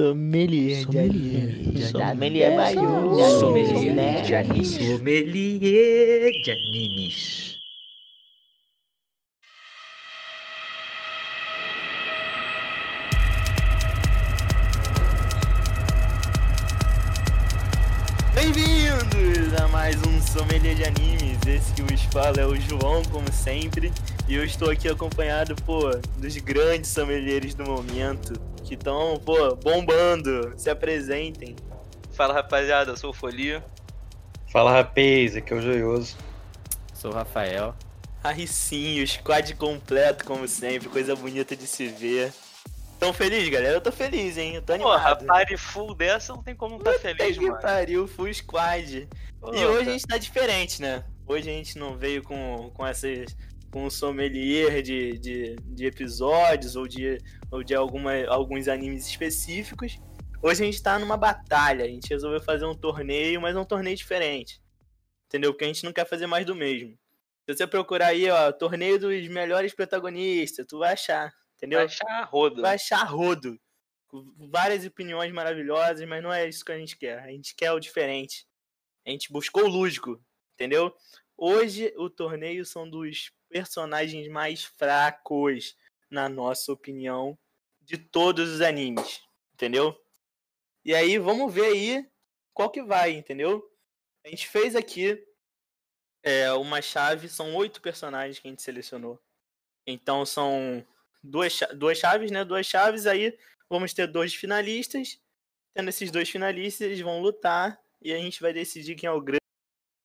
Sommelier de anime. Sommelier maior. Sommelier de animes. Sommelier de animes. Bem-vindos a mais um Sommelier de Animes. Esse que vos fala é o João, como sempre. E eu estou aqui acompanhado, pô, dos grandes sommeliers do momento. Que estão, pô, bombando. Se apresentem. Fala rapaziada, eu sou o Folia. Fala rapaz, aqui é o Joioso. Sou o Rafael. Aí sim, o squad completo, como sempre. Coisa bonita de se ver. Tão feliz, galera? Eu tô feliz, hein? Eu tô Porra, animado. pare full dessa, não tem como não tá feliz, que mano. pariu, full squad. Pô, E hoje a cara. gente tá diferente, né? Hoje a gente não veio com, com essas. Com um sommelier de, de, de episódios ou de, ou de alguma, alguns animes específicos. Hoje a gente tá numa batalha. A gente resolveu fazer um torneio, mas é um torneio diferente. Entendeu? Porque a gente não quer fazer mais do mesmo. Se você procurar aí, ó, torneio dos melhores protagonistas, tu vai achar. Entendeu? Vai achar rodo. vai achar rodo. Várias opiniões maravilhosas, mas não é isso que a gente quer. A gente quer o diferente. A gente buscou o lúdico, entendeu? Hoje o torneio são dos personagens mais fracos, na nossa opinião, de todos os animes, entendeu? E aí vamos ver aí qual que vai, entendeu? A gente fez aqui é, uma chave, são oito personagens que a gente selecionou. Então são duas, duas chaves, né? Duas chaves, aí vamos ter dois finalistas. Tendo esses dois finalistas, eles vão lutar e a gente vai decidir quem é o gran-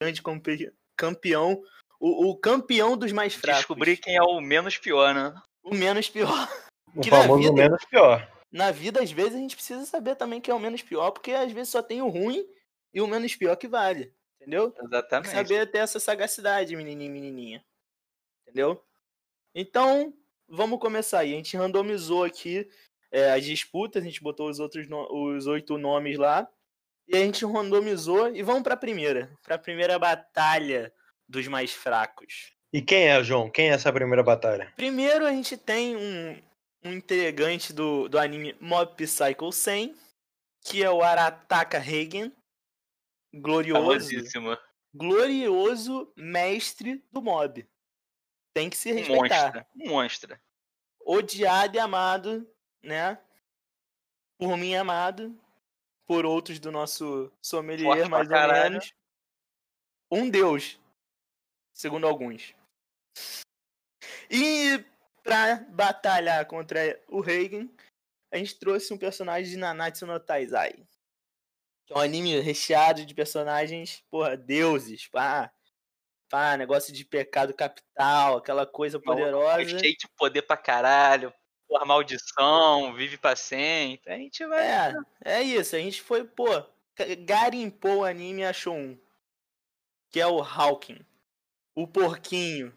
grande campe- campeão, o, o campeão dos mais fracos. Descobrir quem é o menos pior, né? O menos pior. O Que na famoso vida- menos pior. Na vida, às vezes, a gente precisa saber também quem é o menos pior, porque às vezes só tem o ruim e o menos pior que vale. Entendeu? Tem Exatamente. que saber ter essa sagacidade, menininho e menininha. Entendeu? Então, vamos começar aí. A gente randomizou aqui é, as disputas, a gente botou os outros no- os oito nomes lá. E a gente randomizou e vamos pra primeira. Pra primeira batalha dos mais fracos. E quem é, João? Quem é essa primeira batalha? Primeiro a gente tem um, um integrante do, do anime Mob Psycho 100, que é o Arataka Reigen. Glorioso glorioso mestre do mob. Tem que se respeitar. monstro. Um monstro. Odiado e amado, né? Por mim amado, por outros do nosso sommelier, Forte mais ou menos. Um deus, segundo alguns. E pra batalhar contra o Reigen, a gente trouxe um personagem de Nanatsu no Taizai. Que é um anime recheado de personagens, porra, deuses, pá. Pá, negócio de pecado capital, aquela coisa poderosa. Cheio de poder pra caralho. Porra, maldição, vive pra sempre. A gente vai. É, é isso. A gente foi, pô, ga- garimpou o anime e achou um. Que é o Hawking. O porquinho.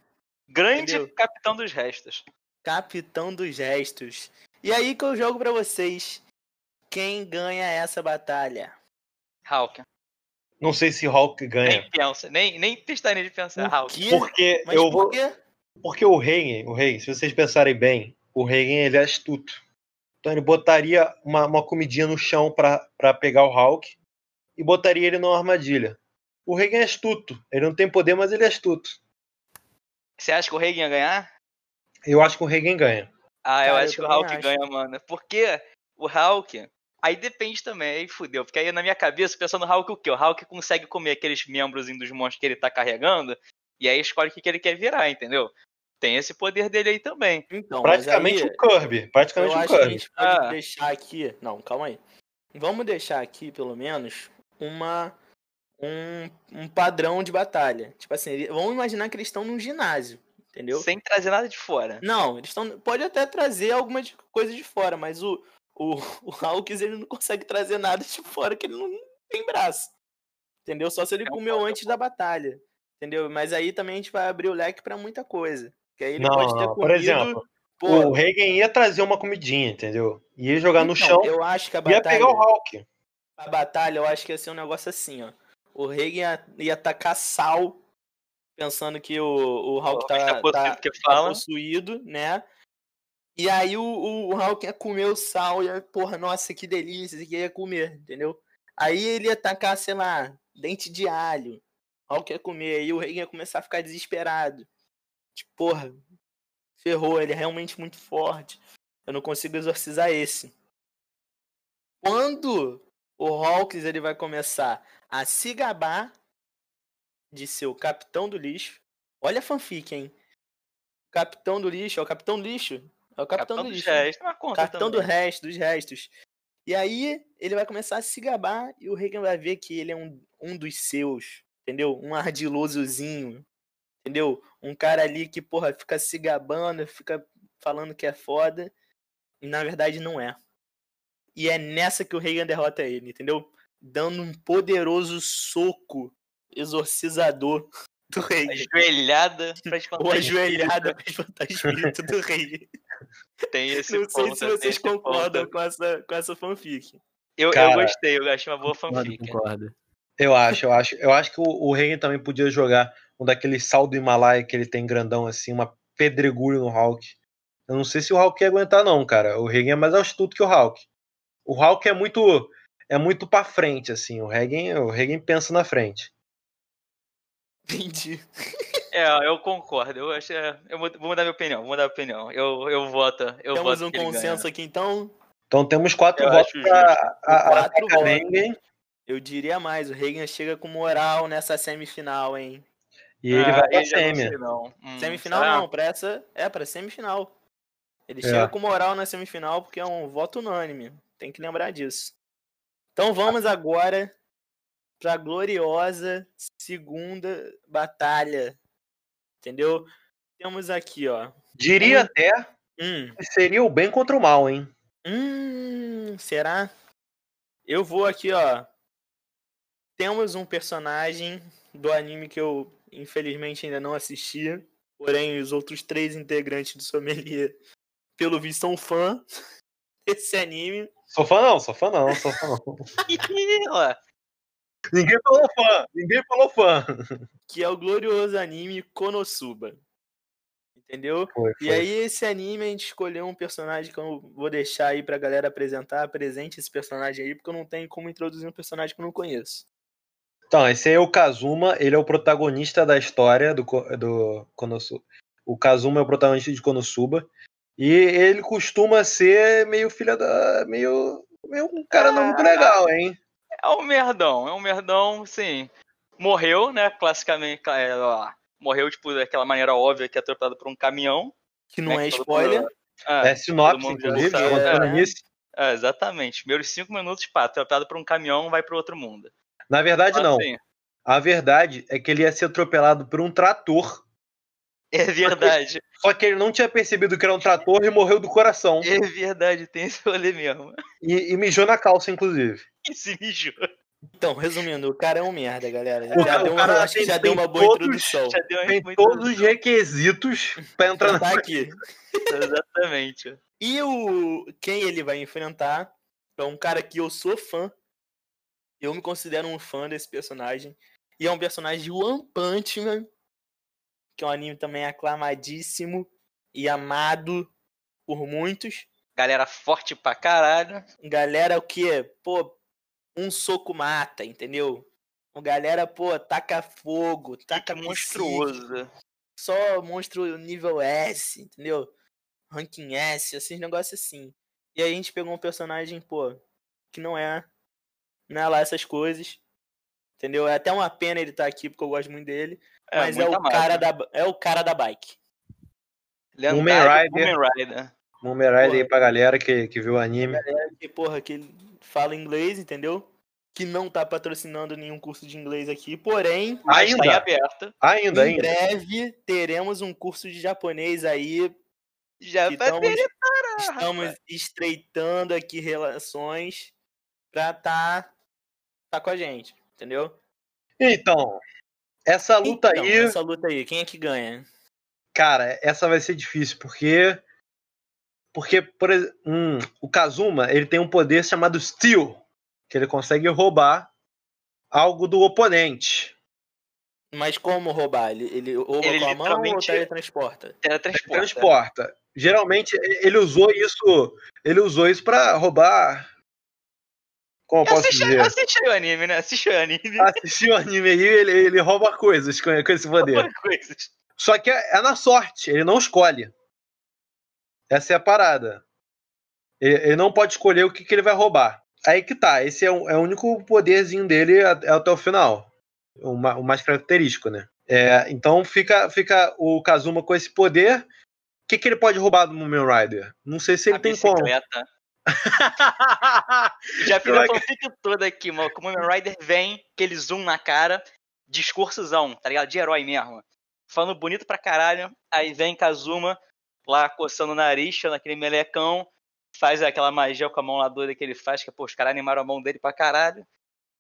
Grande entendeu? capitão dos restos. Capitão dos gestos. E aí que eu jogo pra vocês. Quem ganha essa batalha? Hulk. Não sei se Hulk ganha. Nem pensa, nem, nem testaria de pensar. O Hulk. quê? Porque Mas eu por vou. quê? Porque o Reigen, o Reigen, se vocês pensarem bem, o Reigen ele é astuto. Então ele botaria uma, uma comidinha no chão pra pra pegar o Hulk e botaria ele numa armadilha. O Reigen é astuto. Ele não tem poder, mas ele é astuto. Você acha que o Reagan ia ganhar? Eu acho que o Reigen ganha. Ah, eu Cara, acho eu que o Hulk acho. ganha, mano. Porque o Hulk. Aí depende também, aí fudeu. Porque aí na minha cabeça, pensando no Hulk o quê? O Hulk consegue comer aqueles membros dos monstros que ele tá carregando. E aí escolhe o que, que ele quer virar, entendeu? Tem esse poder dele aí também. Então, Praticamente aí, um Kirby. Praticamente eu um acho que a Kirby. gente pode Ah. deixar aqui. Não, calma aí. Vamos deixar aqui, pelo menos, uma. Um, um padrão de batalha. Tipo assim, vamos imaginar que eles estão num ginásio. Entendeu? Sem trazer nada de fora. Não, eles estão. Pode até trazer alguma coisa de fora, mas o, o, o Hawkins ele não consegue trazer nada de fora, que ele não tem braço. Entendeu? Só se ele É comeu um antes da batalha. Entendeu? Mas aí também a gente vai abrir o leque pra muita coisa. Que aí ele Não, pode ter não, comido. por exemplo, pô, O Reigen ia trazer uma comidinha, entendeu? Ia jogar no então, chão, Eu acho que a ia batalha. pegar o Hulk. A batalha, eu acho que ia ser um negócio assim, ó. O Reagan ia, ia tacar sal, pensando que o, o Hulk O tá, tá possuído tá- porque tá fala. possuído, né? E aí o, o, o Hulk ia comer o sal, ia, porra, nossa, que delícia, isso aqui ia comer, entendeu? Aí ele ia tacar, sei lá, dente de alho. O Hulk ia comer, aí o Reagan ia começar a ficar desesperado. Tipo, porra, ferrou, ele é realmente muito forte. Eu não consigo exorcizar esse. Quando o Hawkins ele vai começar a se gabar de ser o capitão do lixo. Olha a fanfic, hein? Capitão do lixo, é o capitão do lixo. É o capitão, do dos lixo. restos, uma conta Capitão do também. resto, dos restos. E aí ele vai começar a se gabar e o Reagan vai ver que ele é um, um dos seus, entendeu? Um ardilosozinho, entendeu? Um cara ali que, porra, fica se gabando, fica falando que é foda e na verdade não é. E é nessa que o Reagan derrota ele, entendeu? Dando um poderoso soco exorcizador do Reagan. Ajoelhada pra espantar Ou ajoelhada pra espantar o espírito do Reagan. Tem esse Não sei ponto, se tem vocês concordam ponto. com essa, com essa fanfic. Eu, eu Cara, gostei, eu achei uma boa Concordo, fanfic. concordo. Eu acho, eu acho. Eu acho que o, o Reagan também podia jogar um daqueles sal do Himalaia que ele tem grandão assim, uma pedregulho no Hulk. Eu não sei se o Hulk ia aguentar, não, cara. O Reagan é mais astuto que o Hulk. O Hulk é muito. É muito pra frente, assim. O Reagan, o Reagan pensa na frente. Entendi. É, eu concordo. Eu acho, é, eu vou mudar minha opinião, vou mudar minha opinião. Eu, eu voto, eu Temos voto um consenso ganha. aqui, então. Então temos quatro Eu votos pra justo. a, Quatro Karenga, Eu diria mais, o Reagan chega com moral nessa semifinal, hein? e ele Ah, vai pra semi. não. Hum, Semifinal não, pra essa. É, pra semifinal. Ele É. chega com moral na semifinal porque é um voto unânime. Tem que lembrar disso. Então vamos agora pra gloriosa segunda batalha. Entendeu? Temos aqui, ó. Diria até Hum, que seria o bem contra o mal, hein? Hum, será? Eu vou aqui, ó. Temos um personagem do anime que eu infelizmente ainda não assisti, porém os outros três integrantes do Sommelier, pelo visto, são fã desse anime. Sou fã não, sou fã não, sou fã não. Ninguém falou fã, ninguém falou fã. que é o glorioso anime Konosuba. Entendeu? Foi, E aí, esse anime, a gente escolheu um personagem que eu vou deixar aí pra galera apresentar. Apresente esse personagem aí, porque eu não tenho como introduzir um personagem que eu não conheço. Então, esse aí é o Kazuma, ele é o protagonista da história do, do Konosuba. O Kazuma é o protagonista de Konosuba. E ele costuma ser meio filha da. meio. meio um cara não muito legal, hein? é um merdão, é um merdão, sim. Morreu, né, classicamente, é, ó, morreu, tipo, daquela maneira óbvia que é atropelado por um caminhão. Que não né, é que spoiler. mundo- Ah, É sinopse, inclusive, é. é, exatamente. Primeiros cinco minutos, pá, atropelado por um caminhão, vai pro outro mundo. Na verdade, não. Assim, A verdade é que ele ia ser atropelado por um trator. é verdade, Só que ele não tinha percebido que era um trator e morreu do coração. é verdade, tem esse rolê mesmo. E, e mijou na calça, inclusive. Esse mijou. Então, resumindo, o cara é um merda, galera. Já cara- deu uma, cara acho que tem- já deu uma boa todos- introdução. Já deu uma Tem todos os requisitos pra entrar na. Tá aqui. Exatamente. E o quem ele vai enfrentar é um cara que eu sou fã. Eu me considero um fã desse personagem. E é um personagem de One Punch Man, que é um anime também aclamadíssimo e amado por muitos. Galera forte pra caralho. Galera, o que? Pô, um soco mata, entendeu? O galera, pô, taca fogo, taca psíquico, monstruoso. Só monstro nível S, entendeu? Ranking S, esses negócios assim. E aí a gente pegou um personagem, pô, que não é. Não é lá essas coisas. Entendeu? É até uma pena ele estar aqui, porque eu gosto muito dele. mas é o, cara da, é o cara da bike. Lendário Kamen Rider. Kamen Rider. Numeride aí pra galera que, que viu o anime. Que, porra, que ele fala inglês, entendeu? Que não tá patrocinando nenhum curso de inglês aqui. Porém, Mas tá em Ainda, aberto. ainda, em ainda. breve teremos um curso de japonês aí. Já estamos, ver. estamos estreitando aqui relações pra tá, tá com a gente, entendeu? Então, essa luta Então, aí, Essa luta aí, quem é que ganha? cara, essa vai ser difícil, porque. Porque, por ex- hum, o Kazuma, ele tem um poder chamado Steel, que ele consegue roubar algo do oponente. Mas como roubar? Ele, ele rouba Ele com a mão ou teletransporta? Teletransporta. Transporta. Geralmente ele usou isso. Ele usou isso pra roubar. Como eu posso Assiste, dizer? assiste o anime, né? Assiste o anime. Assistiu o anime aí, ele, ele rouba coisas com, com esse poder. Coisas. Só que é, é na sorte, ele não escolhe. Essa é a parada. Ele, ele não pode escolher o que, que ele vai roubar. Aí que tá, esse é, o- é o único poderzinho dele a- até o final. O, ma- o mais característico, né? É, então fica, fica o Kazuma com esse poder. O que, que ele pode roubar do Moomin Rider? Não sei se ele A tem como. Já fiz a fanfic toda aqui, mano. Como o Rider vem, aquele zoom na cara, discursozão, tá ligado? De herói mesmo. Falando bonito pra caralho. Aí vem Kazuma lá coçando o nariz, tirando aquele melecão. Faz aquela magia com a mão lá doida que ele faz, que pô, os caras animaram a mão dele pra caralho.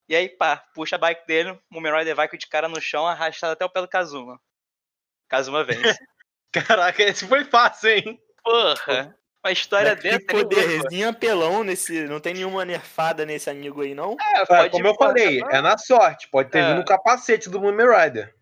E aí, pá, puxa a bike dele, o Moomin Rider vai com de cara no chão, arrastado até o pé do Kazuma. Kazuma vence. Caraca, esse foi fácil, hein? Porra! Uma história Mas que dessa. ele louco. poderzinho apelão nesse. Não tem nenhuma nerfada nesse amigo aí, não? É, É, pode como eu falei, é na sorte. Pode ter É. vindo o capacete do Moomin Rider.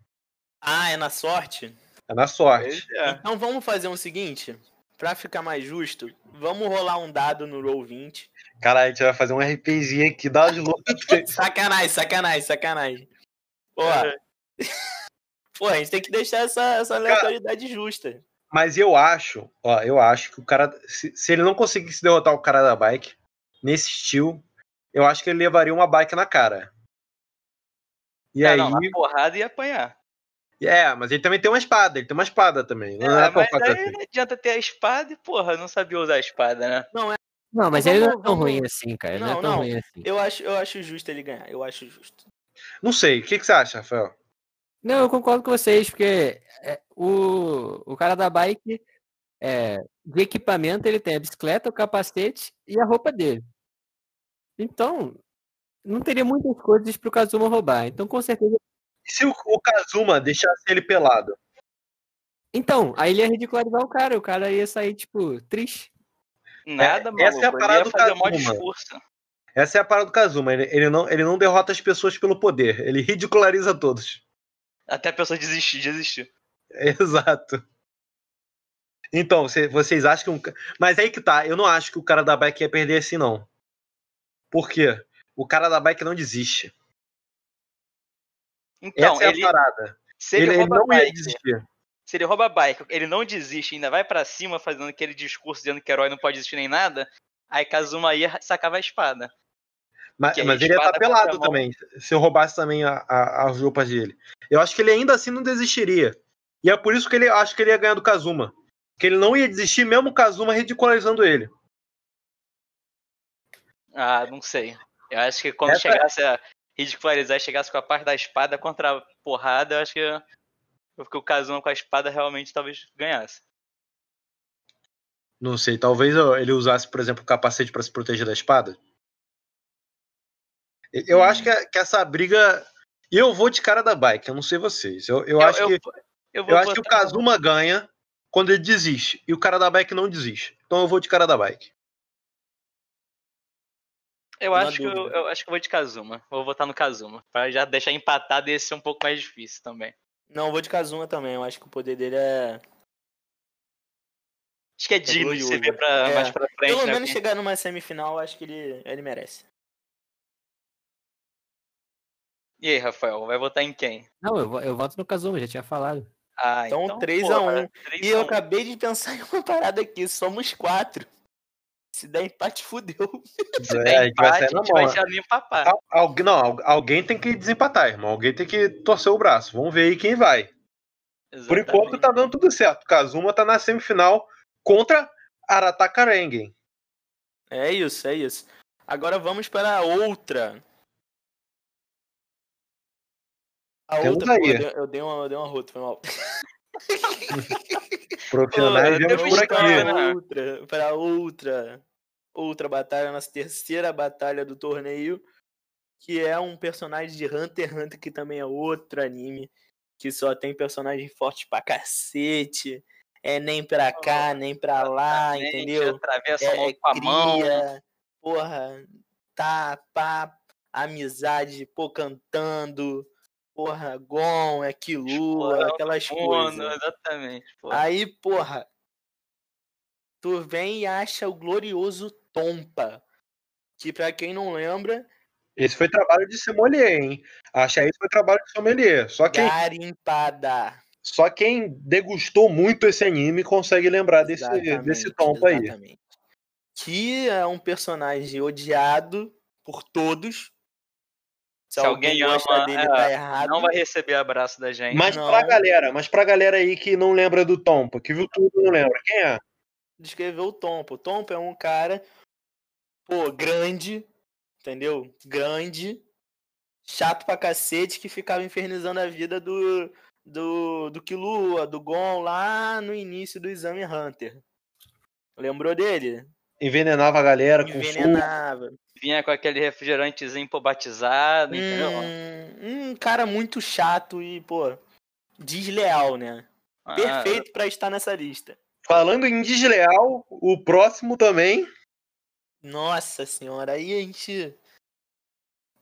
Ah, é na sorte? É na sorte. É. Então vamos fazer o seguinte. Pra ficar mais justo, vamos rolar um dado no Roll 20. Cara, a gente vai fazer um RPG aqui, dá de louco. Sacanagem, sacanagem, sacanagem. Pô, É. pô, a gente tem que deixar essa, essa aleatoriedade justa. Mas eu acho, ó, eu acho que o cara, se, se ele não conseguisse derrotar o cara da bike, nesse estilo, eu acho que ele levaria uma bike na cara. E É, aí, não, a porrada ia apanhar. é, mas ele também tem uma espada, ele tem uma espada também. Não É, é, mas aí assim. não adianta ter a espada e, porra, não sabia usar a espada, né? Não, mas Vamos- ele não é tão ruim assim, cara. Ele não, Não, é tão não. ruim assim. Eu acho, eu acho justo ele ganhar. Eu acho justo. Não sei, o que, que você acha, Rafael? Não, eu concordo com vocês, porque é, o, o cara da bike, é, de equipamento, ele tem a bicicleta, o capacete e a roupa dele. Então, não teria muitas coisas pro Kazuma roubar. Então, com certeza. E se o, o Kazuma deixasse ele pelado? Então, aí ele ia ridicularizar o cara, o cara ia sair, tipo, triste. Nada, essa é a maluco. ele parada ia do fazer o maior Kazuma. Essa é a parada do Kazuma, ele, ele não, ele não derrota as pessoas pelo poder, ele ridiculariza todos. Até a pessoa desistir, desistir. Exato. Então, cê- vocês acham que um. Mas aí que tá, eu não acho que o cara da bike ia perder assim, não. Por quê? O cara da bike não desiste. Então, Essa é ele, a parada. se ele, Ele, ele rouba a não ia bike, desistir. se ele rouba a bike, ele não desiste, ainda vai pra cima fazendo aquele discurso dizendo que herói não pode desistir nem nada, aí Kazuma ia sacava a espada. Mas, mas ele ia estar espada pelado também, se eu roubasse também a- a- as roupas dele. Eu acho que ele ainda assim não desistiria. E é por isso que ele acho que ele ia ganhar do Kazuma. Que ele não ia desistir, mesmo o Kazuma ridicularizando ele. Ah, não sei. Eu acho que quando Essa- chegasse a ridicularizar e chegasse com a parte da espada contra a porrada, eu acho que, eu- que o Kazuma com a espada realmente talvez ganhasse. Não sei, talvez ele usasse, por exemplo, o capacete para se proteger da espada. Eu Hum. acho que, que essa briga. Eu vou de cara da bike, eu não sei vocês. Eu, eu, acho, que, eu vou eu acho que o Kazuma ganha quando ele desiste. E o cara da bike não desiste. Então eu vou de cara da bike. Eu Uma acho, que eu, eu acho que eu vou de Kazuma. Vou votar no Kazuma. Pra já deixar empatado e esse ser um pouco mais difícil também. Não, eu vou de Kazuma também. Eu acho que o poder dele é. Acho que é digno de se glorioso. ver pra, É. mais pra frente, Pelo né? menos chegar numa semifinal, eu acho que ele, ele merece. E aí, Rafael, vai votar em quem? Não, eu, eu voto no Kazuma, já tinha falado. Ah, Então, então, 3 a porra, 1. 3 E a eu 1. acabei de pensar em uma parada aqui. Somos quatro. Se der empate, fudeu. Se É, der empate, a gente vai já nem papar. Al- não, al- alguém tem que desempatar, irmão. Alguém tem que torcer o braço. Vamos ver aí quem vai. Por enquanto tá dando tudo certo. Kazuma tá na semifinal contra Arataka Rengen. É isso, é isso. Agora vamos para a outra. A Temos outra, pô, aí. eu dei, eu dei uma, eu dei uma rota, foi mal. Profissionais Pô, vemos eu por aqui. né? Para outra, para outra, outra batalha, nossa terceira batalha do torneio, que é um personagem de Hunter x Hunter, que também é outro anime, que só tem personagem forte pra cacete, é nem pra cá, nem pra lá, Exatamente, entendeu? Atravessa a é, mão é com a mão. cria, porra, tá, pá, amizade, pô, cantando, porra, Gon, é Killua, Explorando aquelas coisas. exatamente. pô. Aí, porra, tu vem e acha o glorioso Tompa. Que pra quem não lembra, Esse foi trabalho de sommelier, hein? Achar isso foi trabalho de sommelier. Só quem, garimpada. só quem degustou muito esse anime consegue lembrar desse, Exatamente, desse tompa aí. exatamente. Que é um personagem odiado por todos. Se, Se alguém gosta ama, dele, é, tá errado. Não vai receber abraço da gente. Mas Não. pra galera, mas pra galera aí que não lembra do Tompa, que viu tudo e não lembra, quem é? descrever o Tompa. O Tompa é um cara, pô, grande, entendeu? Grande, chato pra cacete, que ficava infernizando a vida do, do, do Killua, do Gon, lá no início do Exame Hunter. Lembrou dele? Envenenava a galera com. Envenenava. Vinha com aquele refrigerantezinho pô, batizado, entendeu? Hum, um cara muito chato e, pô, desleal, né? Ah, Perfeito pra estar nessa lista. Falando em desleal, o próximo também. Nossa senhora, aí a gente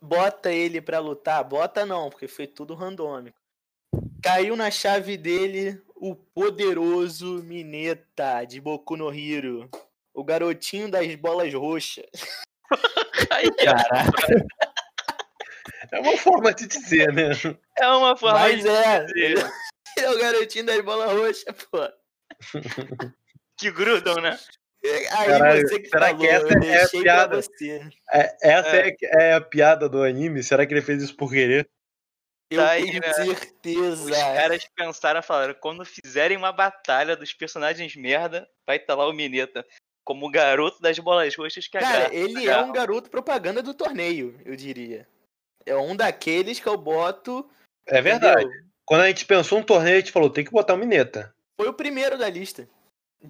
bota ele pra lutar. Bota não, porque foi tudo randômico. Caiu na chave dele o poderoso Mineta de Boku no Hero. O garotinho das bolas roxas. Caraca. É uma forma de dizer, né? é uma forma Mas de é, dizer ele é o garotinho das bolas roxas, pô. que grudam, né? Aí Caralho, você que será falou, que essa eu é a piada? É- essa é. é a piada do anime? Será que ele fez isso por querer? Eu Tá aí, tenho né? certeza. Os caras pensaram, falaram, quando fizerem uma batalha dos personagens merda, vai estar lá o Mineta como o garoto das bolas roxas que Cara, agarra- ele é agarra. um garoto propaganda do torneio, eu diria. É um daqueles que eu boto. É verdade. entendeu? Quando a gente pensou um torneio, a gente falou, tem que botar o Mineta. Foi o primeiro da lista.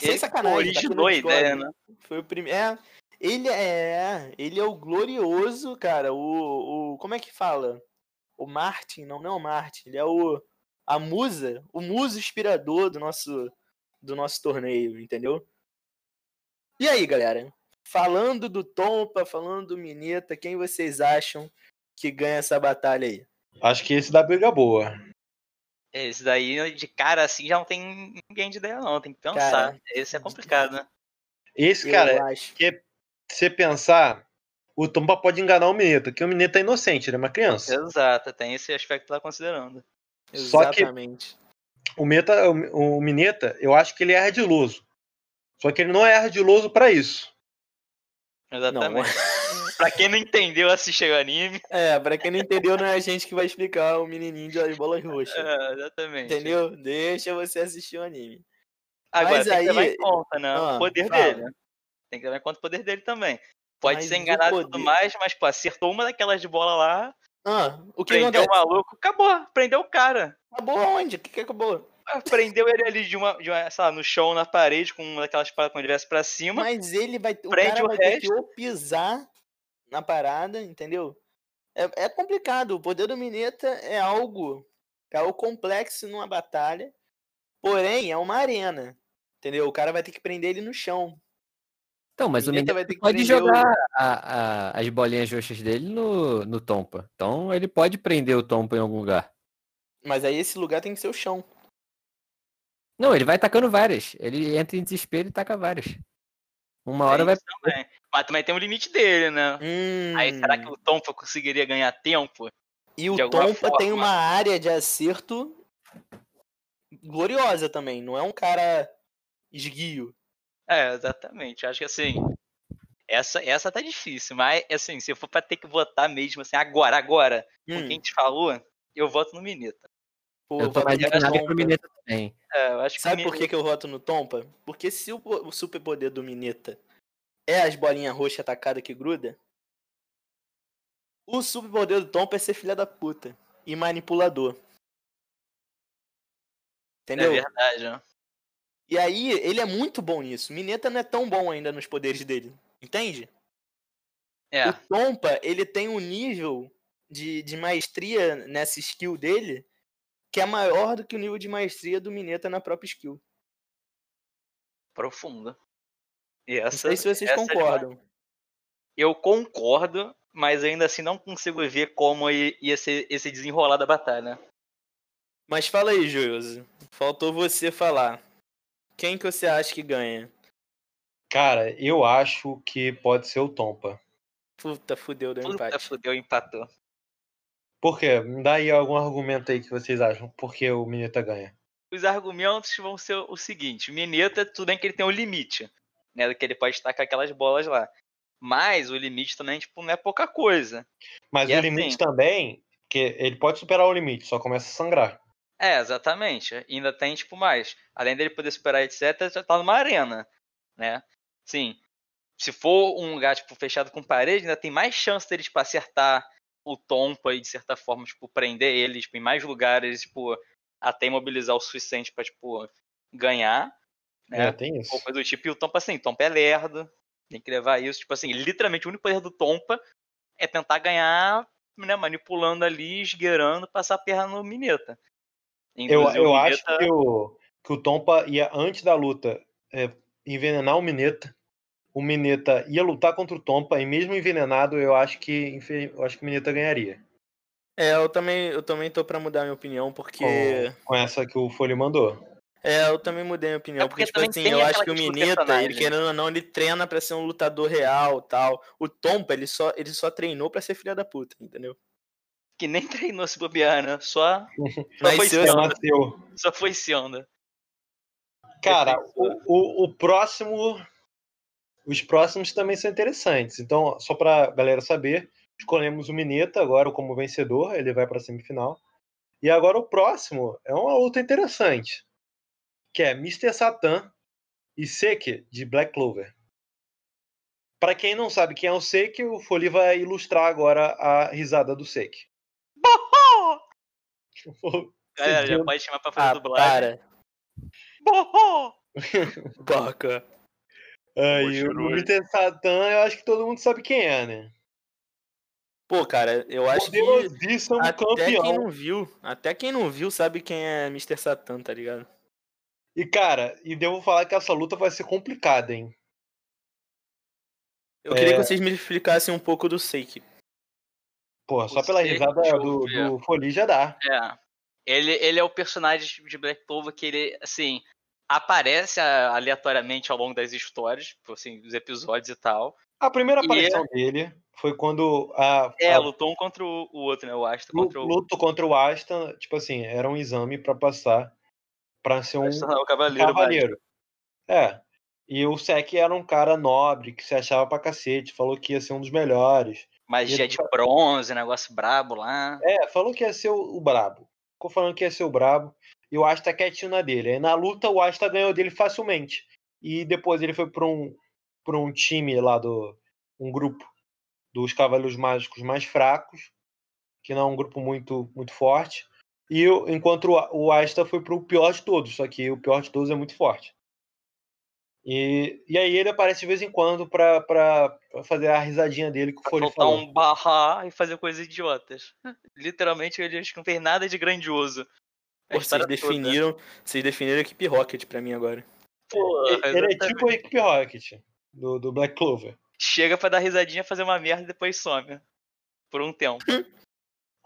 Sem Ele sacanagem. tá originou no a ideia, né? Foi o primeiro. É, ele é. Ele é o glorioso, cara. O, o. Como é que fala? O Martin, não, não é o Martin. Ele é o. A musa. O muso inspirador do nosso. Do nosso torneio, entendeu? E aí, galera? Falando do Tompa, falando do Mineta, quem vocês acham que ganha essa batalha aí? Acho que esse dá briga boa. Esse daí, de cara assim, já não tem ninguém de ideia, não. Tem que pensar. Cara, Esse é complicado, né? Esse, cara, acho. se você pensar, o Tompa pode enganar o Mineta, que o Mineta é inocente, ele é uma criança. Exato, tem esse aspecto lá considerando. Só que- Exatamente. O, Meta, o, o Mineta, eu acho que ele é ardiloso. Só que ele não é ardiloso pra isso. Exatamente. pra quem não entendeu, assistir o anime. É, pra quem não entendeu, não é a gente que vai explicar o menininho de bolas roxas. É, exatamente. Entendeu? Deixa você assistir o anime. Agora, Mas tem que levar aí- em conta, né? Ah, o poder fala. dele. Tem que levar em conta o poder dele também. Pode Mas ser enganado e tudo mais, mas, pô, acertou uma daquelas de bola lá, Ah, o que prendeu o maluco, acabou, prendeu o cara. Acabou aonde? O que, que acabou? Prendeu ele ali de uma, de uma, sei lá, no chão, na parede, com uma daquelas paradas quando ele viesse pra cima. Mas ele vai. O prende cara o vai ter que resto. ou pisar na parada, entendeu? É, é complicado. O poder do Mineta é algo. É algo complexo numa batalha. Porém, é uma arena. Entendeu? O cara vai ter que prender ele no chão. Então, mas o Mineta Mineta vai ter que pode prender o- jogar a- a- as bolinhas roxas dele no, no Tompa. Então ele pode prender o Tompa em algum lugar. Mas aí esse lugar tem que ser o chão. Não, ele vai tacando várias. Ele entra em desespero e taca várias. Uma hora Tem vai. também. Mas também tem um limite dele, né? Hum, Aí será que o Tompa conseguiria ganhar tempo? E o Tompa tem forma- uma área de acerto gloriosa também. Não é um cara esguio. É, exatamente. Eu Acho que assim. Essa, essa tá difícil, mas assim, se eu for pra ter que votar mesmo, assim, agora, agora, com Hum, quem te falou, eu voto no Mineta. Pô, Eu tô mais inclinado pro Mineta também. É, eu acho Sabe que por que, que eu voto no Tompa? Porque se o, o superpoder do Mineta é as bolinhas roxas atacadas que gruda, o superpoder do Tompa é ser filha da puta e manipulador. é Entendeu? verdade, né? E aí, ele é muito bom nisso. Mineta não é tão bom ainda nos poderes dele. Entende? É, O Tompa, ele tem um nível de, de maestria nessa skill dele que é maior do que o nível de maestria do Mineta na própria skill. profunda. E Não essa, sei se vocês essa é concordam. Eu concordo, mas ainda assim não consigo ver como ia ser esse desenrolar da batalha. Mas fala aí, Joilson. Faltou você falar. Quem que você acha que ganha? Cara, eu acho que pode ser o Tompa. Puta, fudeu, deu Puta, empate. fudeu, empatou. Por quê? Me dá aí algum argumento aí que vocês acham. Por que o Mineta ganha? Os argumentos vão ser o seguinte: o Mineta, tudo bem que ele tem um limite, né? Que ele pode tacar aquelas bolas lá. Mas o limite também, tipo, não é pouca coisa. Mas E o assim- limite também, que ele pode superar o limite, só começa a sangrar. É, exatamente. E ainda tem, tipo, mais. Além dele poder superar, etc., já tá numa arena, né? Sim. Se for um lugar, tipo, fechado com parede, ainda tem mais chance dele, tipo, acertar o Tompa e, de certa forma, tipo, prender ele, tipo, em mais lugares, tipo, até imobilizar o suficiente pra, tipo, ganhar, É, né? tem isso. Ou do tipo, e o Tompa, assim, o Tompa é lerdo, tem que levar isso, tipo assim, literalmente o único poder do Tompa é tentar ganhar, né, manipulando ali, esgueirando, passar a perna no Mineta. Eu, o eu acho Mineta- que o, que o Tompa ia, antes da luta, é, envenenar o Mineta. O Mineta ia lutar contra o Tompa, e mesmo envenenado, eu acho que, eu acho que o Mineta ganharia. É, eu também, eu também tô pra mudar minha opinião, porque. Com, com essa que o Foley mandou. É, eu também mudei minha opinião. É porque porque, tipo assim, eu acho que o Mineta, ele querendo ou não, ele treina pra ser um lutador real tal. O Tompa, ele só, ele só treinou pra ser filha da puta, entendeu? que nem treinou se bobear, né? Só, Mas foi nasceu. só foi esse onda. Cara, o, o, o próximo. Os próximos também são interessantes. Então, só pra galera saber, escolhemos o Mineta agora como vencedor, ele vai pra semifinal. E agora o próximo é uma luta interessante, que é Mr. Satan e Seke de Black Clover. Pra quem não sabe quem é o Seke, o Foli vai ilustrar agora a risada do Seke. Galera, já pode chamar pra fazer Ah, dublagem. para. Borró! Baca. Aí, o Mr. Satan, eu acho que todo mundo sabe quem é, né? Pô, cara, eu acho que. Poderosíssimo Até campeão. quem não viu, até quem não viu sabe quem é Mr. Satan, tá ligado? E, cara, e devo falar que essa luta vai ser complicada, hein? Eu queria É. que vocês me explicassem um pouco do Seiki. Porra, só O pela Seke, risada do, do Folie já dá. É. Ele, ele é o personagem de Black Clover que ele, assim, aparece a- aleatoriamente ao longo das histórias, tipo assim, dos episódios e tal. A primeira E aparição dele foi quando a, É, a lutou um contra o, outro, né? O lu- contra o, luto contra o Aston, tipo assim, era um exame pra passar pra ser um não, o Cavaleiro. cavaleiro. É. E o Sek era um cara nobre que se achava pra cacete, falou que ia ser um dos melhores. Magia de bronze, negócio brabo lá. É, falou que ia ser o, o brabo. Ficou falando que ia ser o brabo. E o Asta quietinho na dele. Aí na luta o Asta ganhou dele facilmente. E depois ele foi pra um, pra um time lá do. um grupo dos Cavaleiros Mágicos mais fracos. Que não é um grupo muito, muito forte. E o- enquanto o, o Asta foi pro pior de todos. Só que o pior de todos é muito forte. E, e aí ele aparece de vez em quando pra, pra, pra fazer a risadinha dele que Foley soltar falou. um barra e fazer coisas idiotas. Literalmente, ele acho que não fez nada de grandioso. Pô, vocês história toda. definiram, vocês definiram a equipe Rocket pra mim agora. Ele é tipo a Equipe Rocket do, do Black Clover. Chega pra dar risadinha, fazer uma merda e depois some. Por um tempo.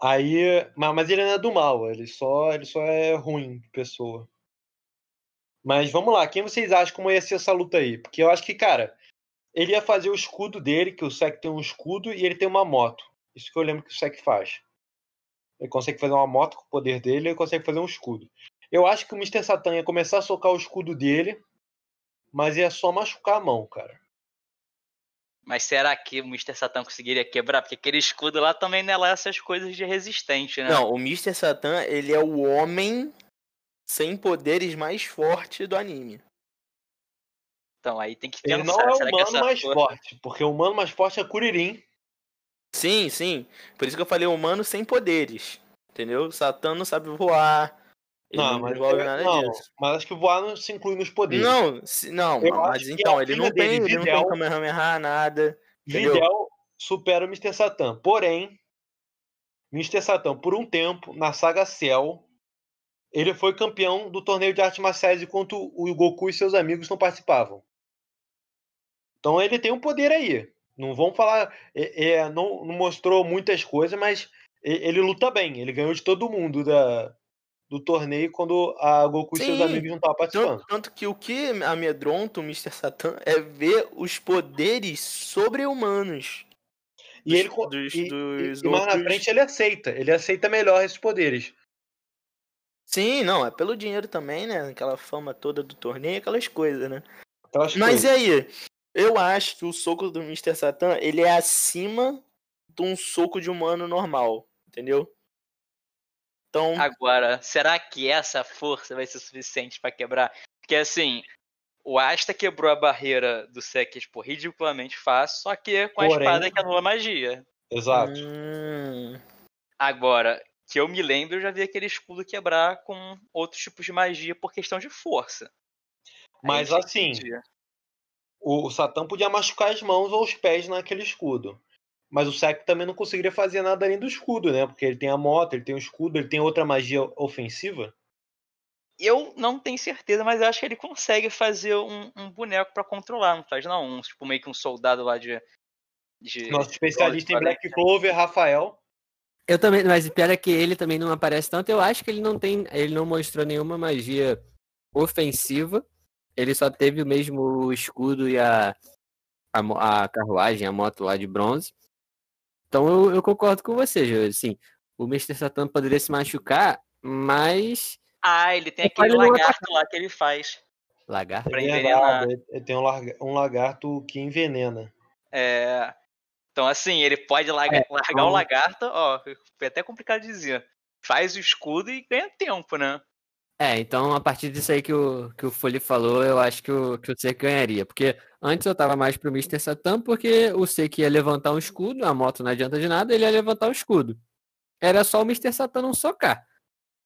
Aí, mas, mas ele não é do mal, ele só, ele só é ruim de pessoa. Mas vamos lá, quem vocês acham como ia ser essa luta aí? Porque eu acho que, cara, ele ia fazer o escudo dele, que o Sek tem um escudo e ele tem uma moto. Isso que eu lembro que o Sek faz. Ele consegue fazer uma moto com o poder dele, ele consegue fazer um escudo. Eu acho que o Mr. Satan ia começar a socar o escudo dele, mas ia só machucar a mão, cara. Mas será que o Mr. Satan conseguiria quebrar? Porque aquele escudo lá também não é lá essas coisas de resistente, né? Não, o Mr. Satan, ele é o homem sem poderes mais forte do anime. Então aí tem que Ele pensar. não é o humano mais porra- forte, porque o humano mais forte é Kuririn. Sim, sim. Por isso que eu falei humano sem poderes. Entendeu? Satã não sabe voar. Ele não, mas, envolve é- nada não, disso. mas acho que voar não se inclui nos poderes. Não, se- não, Eu mas acho que então, a ele não tem, dele, ele não tem Videl- um Kamehameha, nada. entendeu? Videl supera o Mr. Satan. Porém, Mr. Satan, por um tempo, na saga Cell, ele foi campeão do torneio de artes marciais enquanto o Goku e seus amigos não participavam. Então ele tem um poder aí. Não vamos falar. É, é, não, não mostrou muitas coisas, mas e- ele luta bem. Ele ganhou de todo mundo da, do torneio quando a Goku e seus Sim. amigos não estavam participando. Tanto, tanto que o que amedronta o Mr. Satan é ver os poderes sobre-humanos. E ele co- dos, e, e- dos e mais na frente ele aceita. Ele aceita melhor esses poderes. Sim, não, é pelo dinheiro também, né? Aquela fama toda do torneio, aquelas coisas, né? Aquelas Mas coisas. e aí? Eu acho que o soco do Mr. Satan, ele é acima de um soco de humano normal, entendeu? Então, Agora, será que essa força vai ser suficiente pra quebrar? Porque assim, o Asta quebrou a barreira do Sek, tipo, ridiculamente fácil, só que com a Porém- espada que anula magia. Exato. hum, Agora, que eu me lembro, eu já vi aquele escudo quebrar com outros tipos de magia por questão de força. Mas assim, entendia. O, o Satã podia machucar as mãos ou os pés naquele escudo. Mas o Sek também não conseguiria fazer nada além do escudo, né? Porque ele tem a moto, ele tem o escudo, ele tem outra magia ofensiva. Eu não tenho certeza, mas eu acho que ele consegue fazer um, um boneco pra controlar, não faz não? Um, tipo, meio que um soldado lá de. de Nosso especialista em de- Black Clover, Rafael. Eu também, mas pior é que ele também não aparece tanto. Eu acho que ele não tem, ele não mostrou nenhuma magia ofensiva. Ele só teve o mesmo escudo e a, a, a carruagem, a moto lá de bronze. Então eu, eu concordo com você, Jô. Assim, o Mr. Satan poderia se machucar, mas. Ah, ele tem Ele aquele lagarto lá que ele faz. Lagarto. Pra É envenenar. tem um, lagarto que envenena. É. Então, assim, ele pode larga- largar o então- lagarto, ó, foi até complicado dizer. Faz o escudo e ganha tempo, né? É, então a partir disso aí que o, que o Foley falou, eu acho que o, que o Seik ganharia. Porque antes eu tava mais pro Mr. Satan, porque o Seik ia levantar um escudo, a moto não adianta de nada, ele ia levantar o escudo. Era só o Mr. Satan não socar.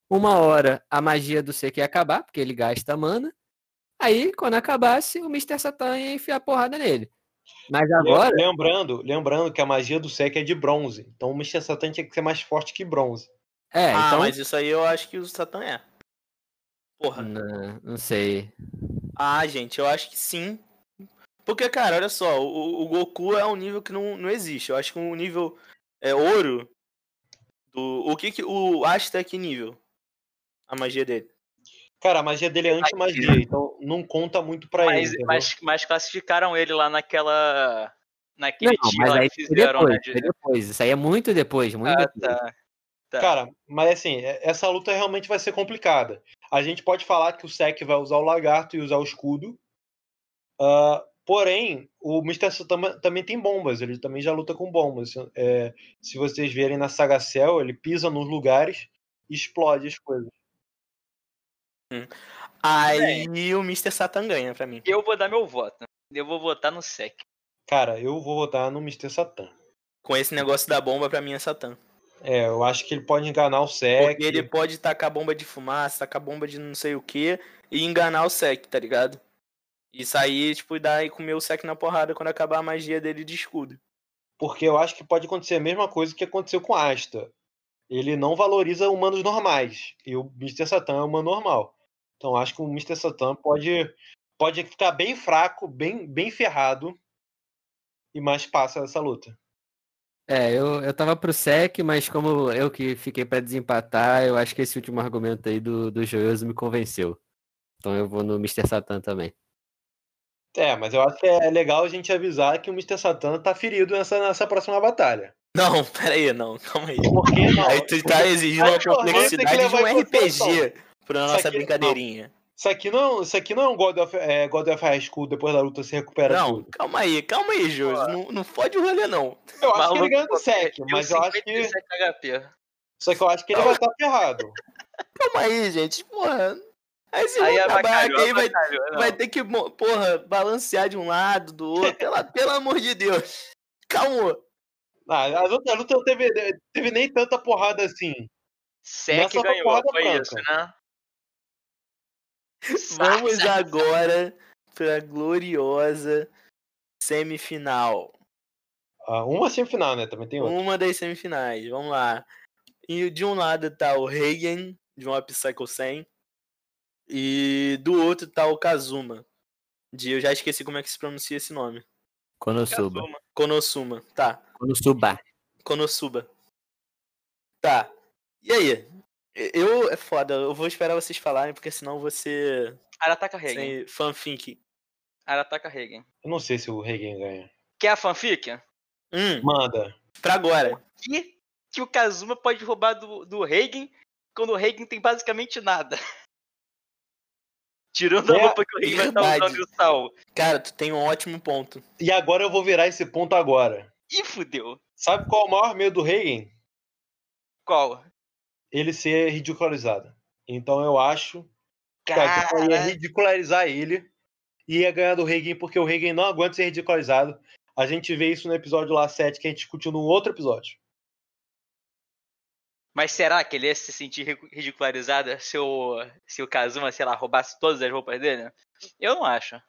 Uma hora a magia do Seik ia acabar, porque ele gasta mana. Aí, quando acabasse, o Mr. Satan ia enfiar porrada nele. Mas agora, Lembrando, lembrando que a magia do Sek é de bronze. Então o Mr. Satan tinha que ser mais forte que bronze. é, ah, então. mas isso aí eu acho que o Satan é. Porra. Não, não sei. Ah, gente, eu acho que sim. Porque, cara, olha só, o, o Goku é um nível que não, não existe. Eu acho que um nível é ouro. Do, o que que. O Asta é que nível? A magia dele. Cara, a magia dele é anti-magia, então não conta muito pra ele. Mas, entendeu? mas, mas classificaram ele lá naquela. Naquele Não, dia mas lá aí que fizeram, depois, né? de- foi depois. Isso aí é muito depois, muito Ah, depois. tá. tá. Cara, mas assim, é- essa luta realmente vai ser complicada. A gente pode falar que o Sek vai usar o lagarto e usar o escudo. Ah, porém, o Mr. Satan também tem bombas, ele também já luta com bombas. É, se vocês verem na Saga Cell, ele pisa nos lugares e explode as coisas. Aí o Mr. Satan ganha pra mim. Eu vou dar meu voto. Eu vou votar no Sec. Cara, eu vou votar no Mr. Satan. Com esse negócio da bomba, pra mim é Satan. É, eu acho que ele pode enganar o Sek. Porque ele pode tacar bomba de fumaça, tacar bomba de não sei o que e enganar o Sek, tá ligado? E sair, tipo, e dar e comer o Sek na porrada quando acabar a magia dele de escudo. Porque eu acho que pode acontecer a mesma coisa que aconteceu com Asta. Ele não valoriza humanos normais. E o Mr. Satan é humano normal. Então eu acho que o Mr. Satan pode, pode ficar bem fraco, bem, bem ferrado. E mais passa essa luta. É, eu, eu tava pro SEC, mas como eu que fiquei pra desempatar, eu acho que esse último argumento aí do, do Joioso me convenceu. Então eu vou no Mr. Satan também. É, mas eu acho que é legal a gente avisar que o Mr. Satan tá ferido nessa, nessa próxima batalha. Não, pera aí, não, calma aí. Por que não? Aí tu tá exigindo a complexidade de um. RPG pra nossa aqui- brincadeirinha. Isso aqui não, isso aqui não é um God of, é, God of High School, depois da luta se recupera Não, tudo. calma aí, calma aí, Jô. Não, não fode o rolê, não. Eu acho que Maluco, ele ganha do deu mas eu acho que. 57 HP. Só que eu acho que ele vai estar ferrado. Calma aí, gente. Porra. Aí você Aí que aí vai, não. vai ter que, porra, balancear de um lado, do outro. Pela, pelo amor de Deus. Calma. Ah, a luta, a luta não teve, teve nem tanta porrada assim. Sec ganhou, porrada foi isso, né? Vamos agora pra gloriosa semifinal. Ah, uma semifinal, né? Também tem outra. Uma das semifinais. Vamos lá. E de um lado tá o Reigen, de Mob Psycho 100. E do outro tá o Kazuma. De, eu já esqueci como é que se pronuncia esse nome. Konosuba. Kazuma. Konosuma. Tá. Konosuba. Konosuba. Tá. E aí? Eu. É foda, eu vou esperar vocês falarem, porque senão você. Arataka Hagen. Sem fanfic. Arataka Hagen. Eu não sei se o Regen ganha. Quer a fanfic? Hum, Manda. pra agora. Que, que o Kazuma pode roubar do, do Hagen quando o Hagen tem basicamente nada. Tirando a É roupa que o Hagen vai estar usando o sal. Cara, tu tem um ótimo ponto. E agora eu vou virar esse ponto agora. Ih, fudeu. Sabe qual é o maior medo do Regen? Qual? Ele ser ridicularizado. Então eu acho que a Dilma ia Cara, ridicularizar ele e ia ganhar do Regen, porque o Regen não aguenta ser ridicularizado. A gente vê isso no episódio lá 7 que a gente discutiu num outro episódio. mas será que ele ia se sentir ri- ridicularizado se o, se o Kazuma, sei lá, roubasse todas as roupas dele? Eu não acho.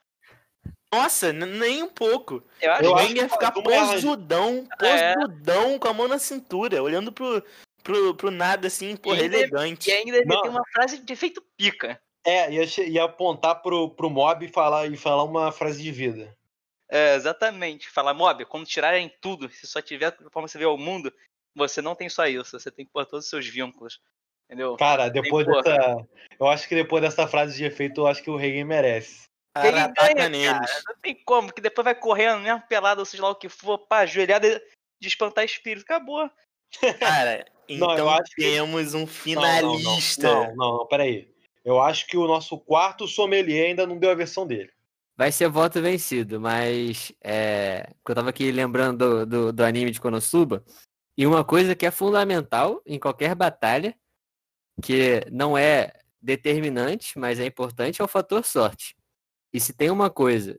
Nossa, nem um pouco. Eu acho Eu o que acho Reng ia que ficar arranjar- posudão, É. posudão, com a mão na cintura, olhando pro, pro, pro nada assim, porra, E ainda- elegante. E ainda ele tem uma frase de efeito pica. É, ia, ia apontar pro, pro mob e falar, e falar uma frase de vida. É, exatamente. Falar, mob, quando tirarem tudo, se só tiver como você vê o mundo, você não tem só isso, você tem que pôr todos os seus vínculos. Entendeu? Cara, depois porra. dessa. Eu acho que depois dessa frase de efeito, eu acho que o Regen merece. Ele Arataca ganha, neles. cara. Não tem como, que depois vai correndo, mesmo pelado, ou seja lá o que for, pá, ajoelhada de espantar espírito. Acabou. Cara, Não, eu então acho que- temos um Não, finalista. Não, não, não, não, peraí. Eu acho que o nosso quarto sommelier ainda não deu a versão dele. Vai ser voto vencido, mas é, eu tava aqui lembrando do, do, do anime de Konosuba, e uma coisa que é fundamental em qualquer batalha, que não é determinante, mas é importante, é o fator sorte. E se tem uma coisa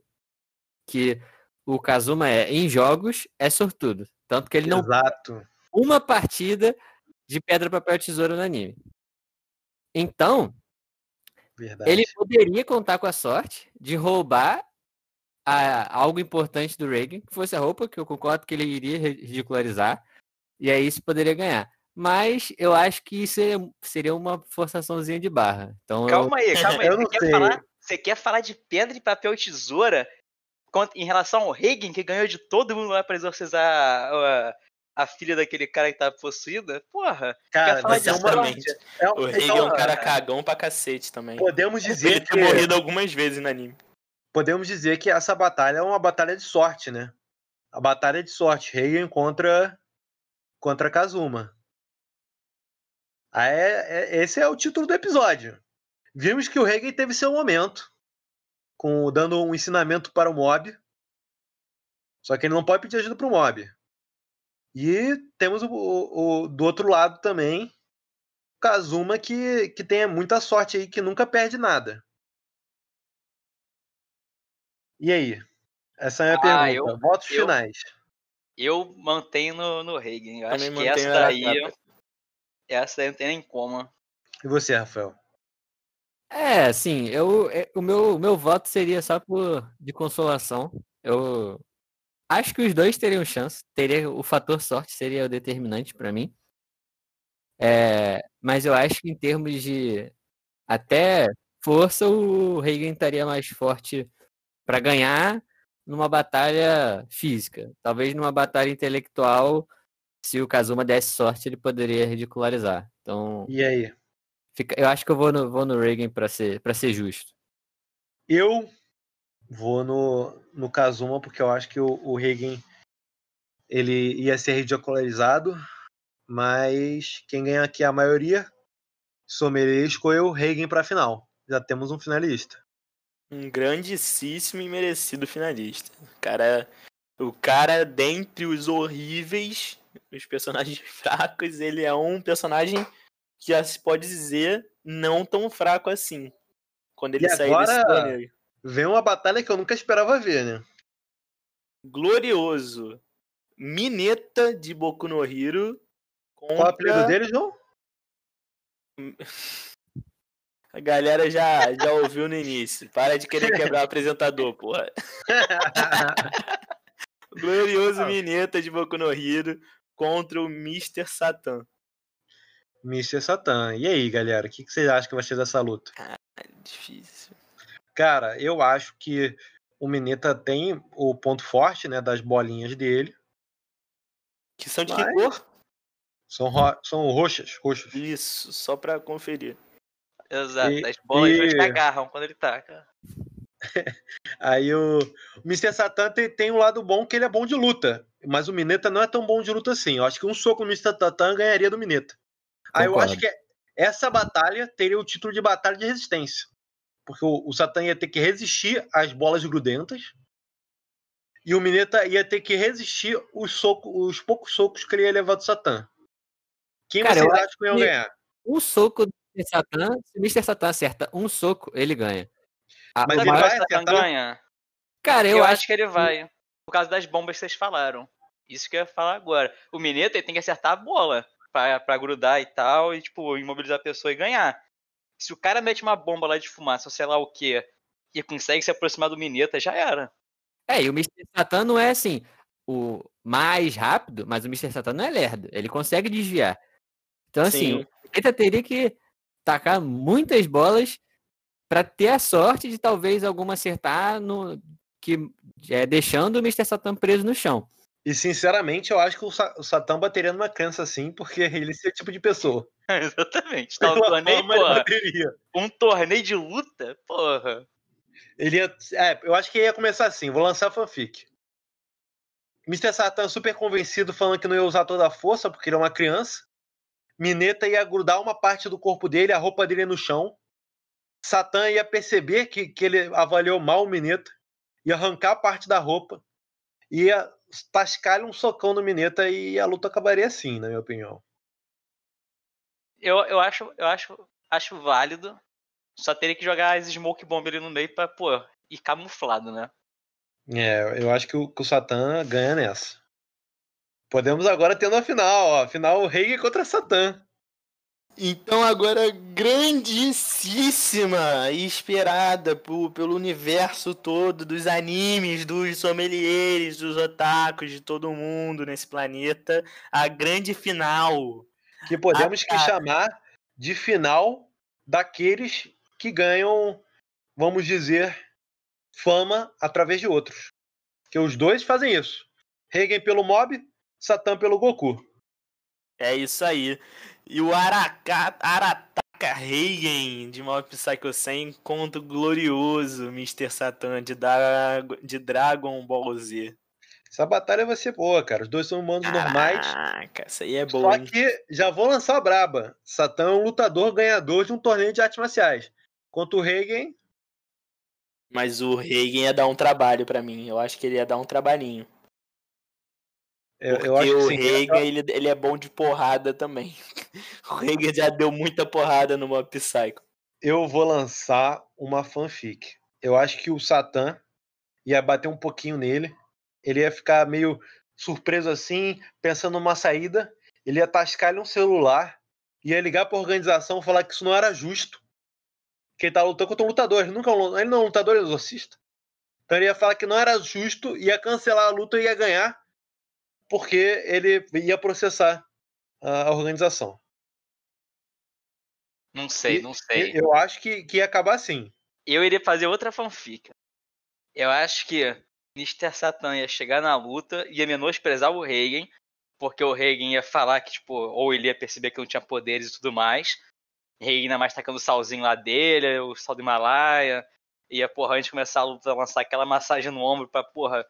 que o Kazuma é em jogos, é sortudo. Tanto que ele não Exato. uma partida de pedra, papel, tesoura no anime. Então, Verdade. ele poderia contar com a sorte de roubar a- algo importante do Reagan, que fosse a roupa, que eu concordo que ele iria ri- ridicularizar, e aí isso poderia ganhar. Mas eu acho que isso seria, seria uma forçaçãozinha de barra. Então eu- Calma aí, calma aí. Eu Você quer, falar, você quer falar de pedra e papel e tesoura em relação ao Reagan, que ganhou de todo mundo lá pra exorcizar a, filha daquele cara que tava possuída? Porra, Cara, de uma- exatamente. é- O Reg então, é um cara cagão pra cacete também. Podemos Ele dizer ter que morrido algumas vezes no anime. podemos dizer que essa batalha é uma batalha de sorte, né? A batalha de sorte, Reigen contra contra Kazuma. Ah, é- é- esse é o título do episódio. Vimos que o Reigen teve seu momento, com dando um ensinamento para o mob. Só que ele não pode pedir ajuda para o mob. E temos o, o- o- do outro lado também Kazuma que, que tem muita sorte aí, que nunca perde nada. E aí? Essa é a minha Ah, pergunta. eu- Votos eu- finais. Eu mantenho no, no Reagan. Eu Também acho que essa daí. Arataka. Essa daí não tem nem como. E você, Rafael? É, assim, eu, é, o meu, o meu voto seria só por de consolação. Eu acho que os dois teriam chance. Teria o fator sorte seria o determinante pra mim. É, mas eu acho que em termos de até força, o Reagan estaria mais forte pra ganhar numa batalha física. Talvez numa batalha intelectual, se o Kazuma desse sorte, ele poderia ridicularizar. Então, E aí? Fica- eu acho que eu vou no, vou no Reagan pra ser, pra ser justo. Eu vou no, no Kazuma, porque eu acho que o, o Regen ele ia ser ridicularizado, mas quem ganha aqui é a maioria. Sommelier escolheu o Regen para final. Já temos um finalista. Um grandíssimo e merecido finalista. O cara, o cara dentre os horríveis, os personagens fracos, ele é um personagem que já se pode dizer não tão fraco assim. Quando ele E sair desse agora- torneio. Vem uma batalha que eu nunca esperava ver, né? Glorioso. Mineta de Boku no Hero. Qual o apelido contra- dele, João? A galera já, já ouviu no início. Para de querer quebrar o apresentador, porra. Glorioso Mineta de Boku no Hero contra o Mr. Satan. Mr. Satan. E aí, galera? O que que vocês acham que vai ser dessa luta? Difícil. Cara, eu acho que o Mineta tem o ponto forte, né, das bolinhas dele. Que são de Mas- que cor? São, ro- são roxas, roxas. Isso, só pra conferir. Exato. E- as bolas e- agarram quando ele taca. Aí o, o Mr. Satan tem, tem um lado bom que ele é bom de luta. Mas o Mineta não é tão bom de luta assim. Eu acho que um soco no Mr. Satan ganharia do Mineta. Aí eu acho que essa batalha teria o título de batalha de resistência. Porque o, o Satan ia ter que resistir às bolas grudentas. E o Mineta ia ter que resistir os, soco, os poucos socos que ele ia levar do Satan. Quem Cara, vocês acham que que- ganhar? Um soco do Mr. Satan, se o Mr. Satan acerta um soco, ele ganha. A- Mas o ele vai acertar? ganha? Cara, Eu, eu, acho que ele vai. Por causa das bombas que vocês falaram. Isso que eu ia falar agora. O Mineta ele tem que acertar a bola pra, pra grudar e tal, e tipo, imobilizar a pessoa e ganhar. Se o cara mete uma bomba lá de fumaça, sei lá o que, e consegue se aproximar do Mineta, já era. É, e o Mr. Satan não é assim o mais rápido, mas o Mr. Satan não é lerdo. Ele consegue desviar. Então, assim, Sim. o Mineta teria que tacar muitas bolas pra ter a sorte de talvez alguma acertar no que é, deixando o Mr. Satan preso no chão. E sinceramente, eu acho que o, Sa o Satan bateria numa criança assim, porque ele é esse tipo de pessoa. Exatamente. Tá um torneio, porra. Um torneio de luta? Porra. Ele ia. É, eu acho que ia começar assim. Vou lançar fanfic. Mr. Satan super convencido, falando que não ia usar toda a força, porque ele é uma criança. Mineta ia grudar uma parte do corpo dele, a roupa dele no chão. Satan ia perceber que, que ele avaliou mal o Mineta, ia arrancar parte da roupa, ia tascar um socão no Mineta e a luta acabaria assim, na minha opinião. Eu, eu acho, eu acho, acho válido. Só teria que jogar as smoke bomb ali no meio pra, pô, ir camuflado, né? É, eu acho que o, que o Satan ganha nessa. Podemos agora ter na final, ó. Final Rei contra Satan. Então agora grandíssima e esperada por- pelo universo todo dos animes, dos sommeliers, dos otakus, de todo mundo nesse planeta, a grande final. Que podemos Ah, que chamar de final daqueles que ganham, vamos dizer, fama através de outros. Que os dois fazem isso. Regen pelo Mob, Satan pelo Goku. É isso aí. E o Araka, Arataka Reigen de Mob Psycho 100 contra o glorioso Mr. Satan de, Dra- de Dragon Ball Z. Essa batalha vai ser boa, cara. Os dois são humanos normais. Caraca, essa aí é Só boa. hein? que já vou lançar a braba. Satan é um lutador ganhador de um torneio de artes marciais. Enquanto o Regen Mas o Reigen ia dar um trabalho pra mim. Eu acho que ele ia dar um trabalhinho. Eu, Porque eu acho o sim. Reigen, ele, ele é bom de porrada também. O Reigen já deu muita porrada no Mob Psycho. Eu vou lançar uma fanfic. Eu acho que o Satan ia bater um pouquinho nele. Ele ia ficar meio surpreso assim, pensando numa saída. Ele ia tascar ele um celular. Ia ligar pra organização falar que isso não era justo. Que ele tá lutando contra um lutador. Ele, nunca, é ele não é um lutador, ele é um exorcista. Então ele ia falar que não era justo, ia cancelar a luta e ia ganhar. Porque ele ia processar a organização. Não sei, E- não sei. Eu acho que, que ia acabar assim. Eu iria fazer outra fanfic. Eu acho que Mr. Satan ia chegar na luta, ia menosprezar o Reigen, porque o Reigen ia falar que, tipo, ou ele ia perceber que não tinha poderes e tudo mais. Reigen ainda mais tacando o salzinho lá dele, o sal do Himalaia. Ia, porra, antes de começar a luta, lançar aquela massagem no ombro pra, porra,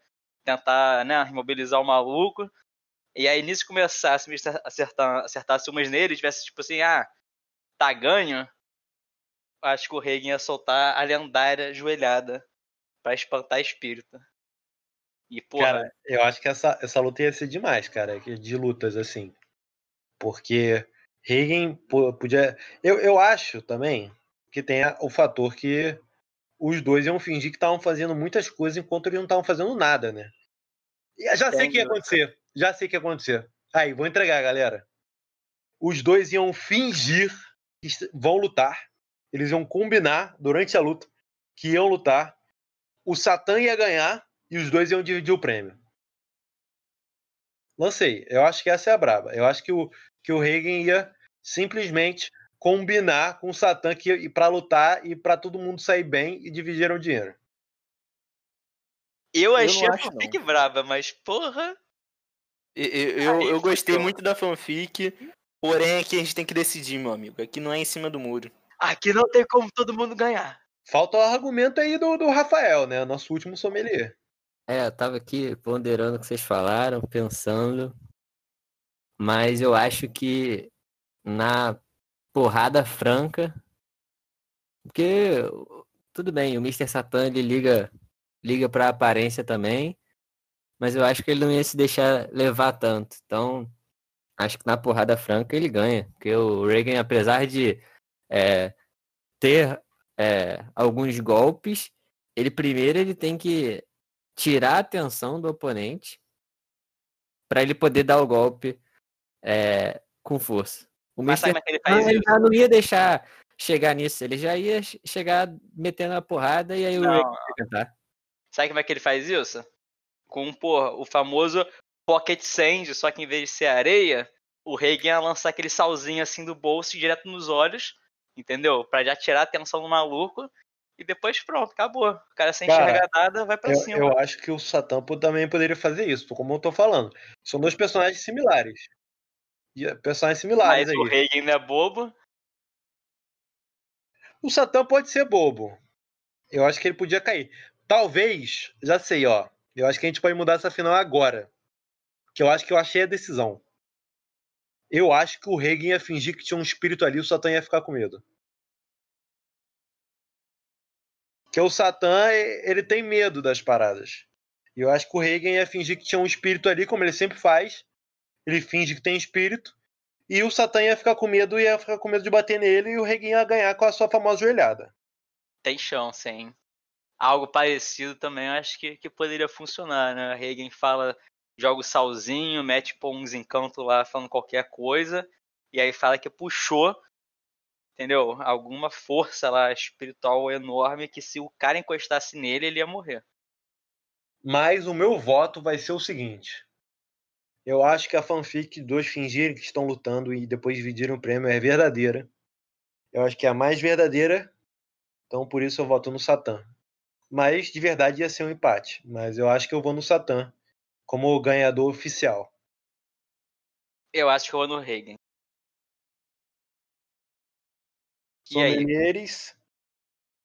tentar, né, imobilizar o maluco. E aí, nisso começasse, acertar, acertasse umas nele, tivesse, tipo assim, ah, tá ganho, acho que o Reagan ia soltar a lendária joelhada pra espantar espírito. E, porra, Cara, eu acho que essa, essa luta ia ser demais, cara, de lutas assim. Porque Reagan po- podia. Eu, eu acho também que tem o fator que os dois iam fingir que estavam fazendo muitas coisas enquanto eles não estavam fazendo nada, né? E já sei o que ia acontecer. Já sei o que ia acontecer. Aí, vou entregar, galera. Os dois iam fingir que vão lutar. Eles iam combinar durante a luta que iam lutar. O Satã ia ganhar e os dois iam dividir o prêmio. Lancei. Eu acho que essa é a braba. Eu acho que o, que o Reagan ia simplesmente combinar com o Satã que para lutar e para todo mundo sair bem e dividiram o dinheiro. Eu não achei a acho, fanfic braba, mas porra. Eu, eu, Aí, eu gostei muito da fanfic, porém aqui a gente tem que decidir, meu amigo. Aqui não é em cima do muro. Aqui não tem como todo mundo ganhar. Falta o argumento aí do, do Rafael, né? Nosso último sommelier. É, eu tava aqui ponderando o que vocês falaram, pensando. Mas eu acho que na porrada franca. Porque tudo bem, o Mr. Satan ele liga, liga pra aparência também. Mas eu acho que ele não ia se deixar levar tanto. Então, acho que na porrada franca ele ganha. Porque o Reagan, apesar de é, ter é, alguns golpes, ele primeiro ele tem que tirar a atenção do oponente para ele poder dar o golpe é, com força. O Mas sabe Mr. como é que ele já não ia deixar chegar nisso, ele já ia che- chegar metendo a porrada e aí o Não. Ia tentar. Sabe como é que ele faz isso? Com, porra, o famoso Pocket Sand, só que em vez de ser areia, o Reagan ia lançar aquele salzinho assim do bolso direto nos olhos, entendeu? Pra já tirar a atenção do maluco. E depois pronto, acabou. O cara sem Cara, enxergar nada, vai pra Eu, cima. eu acho que o Satã po- também poderia fazer isso, como eu tô falando. São dois personagens similares. E, eh, Personagens similares Mas o aí. Reagan não é bobo. O Satã pode ser bobo. Eu acho que ele podia cair. Talvez, já sei, ó. Eu acho que a gente pode mudar essa final agora. Que eu acho que eu achei a decisão. Eu acho que o Reagan ia fingir que tinha um espírito ali e o Satã ia ficar com medo. Porque o Satã, ele tem medo das paradas. E eu acho que o Reagan ia fingir que tinha um espírito ali, como ele sempre faz. Ele finge que tem espírito. E o Satã ia ficar com medo, ia ficar com medo de bater nele e o Reagan ia ganhar com a sua famosa joelhada. Tem chance, hein? Algo parecido também acho que, que poderia funcionar, né? A Reagan fala, joga o salzinho, mete pô, uns encantos lá falando qualquer coisa, e aí fala que puxou, entendeu? Alguma força lá espiritual enorme que se o cara encostasse nele, ele ia morrer. Mas o meu voto vai ser o seguinte. Eu acho que a fanfic dos fingirem que estão lutando e depois dividirem o prêmio é verdadeira. Eu acho que é a mais verdadeira. Então por isso eu voto no Satã. Mas de verdade ia ser um empate. Mas eu acho que eu vou no Satã como o ganhador oficial. Eu acho que eu vou no Reagan. E aí, Sommeliers,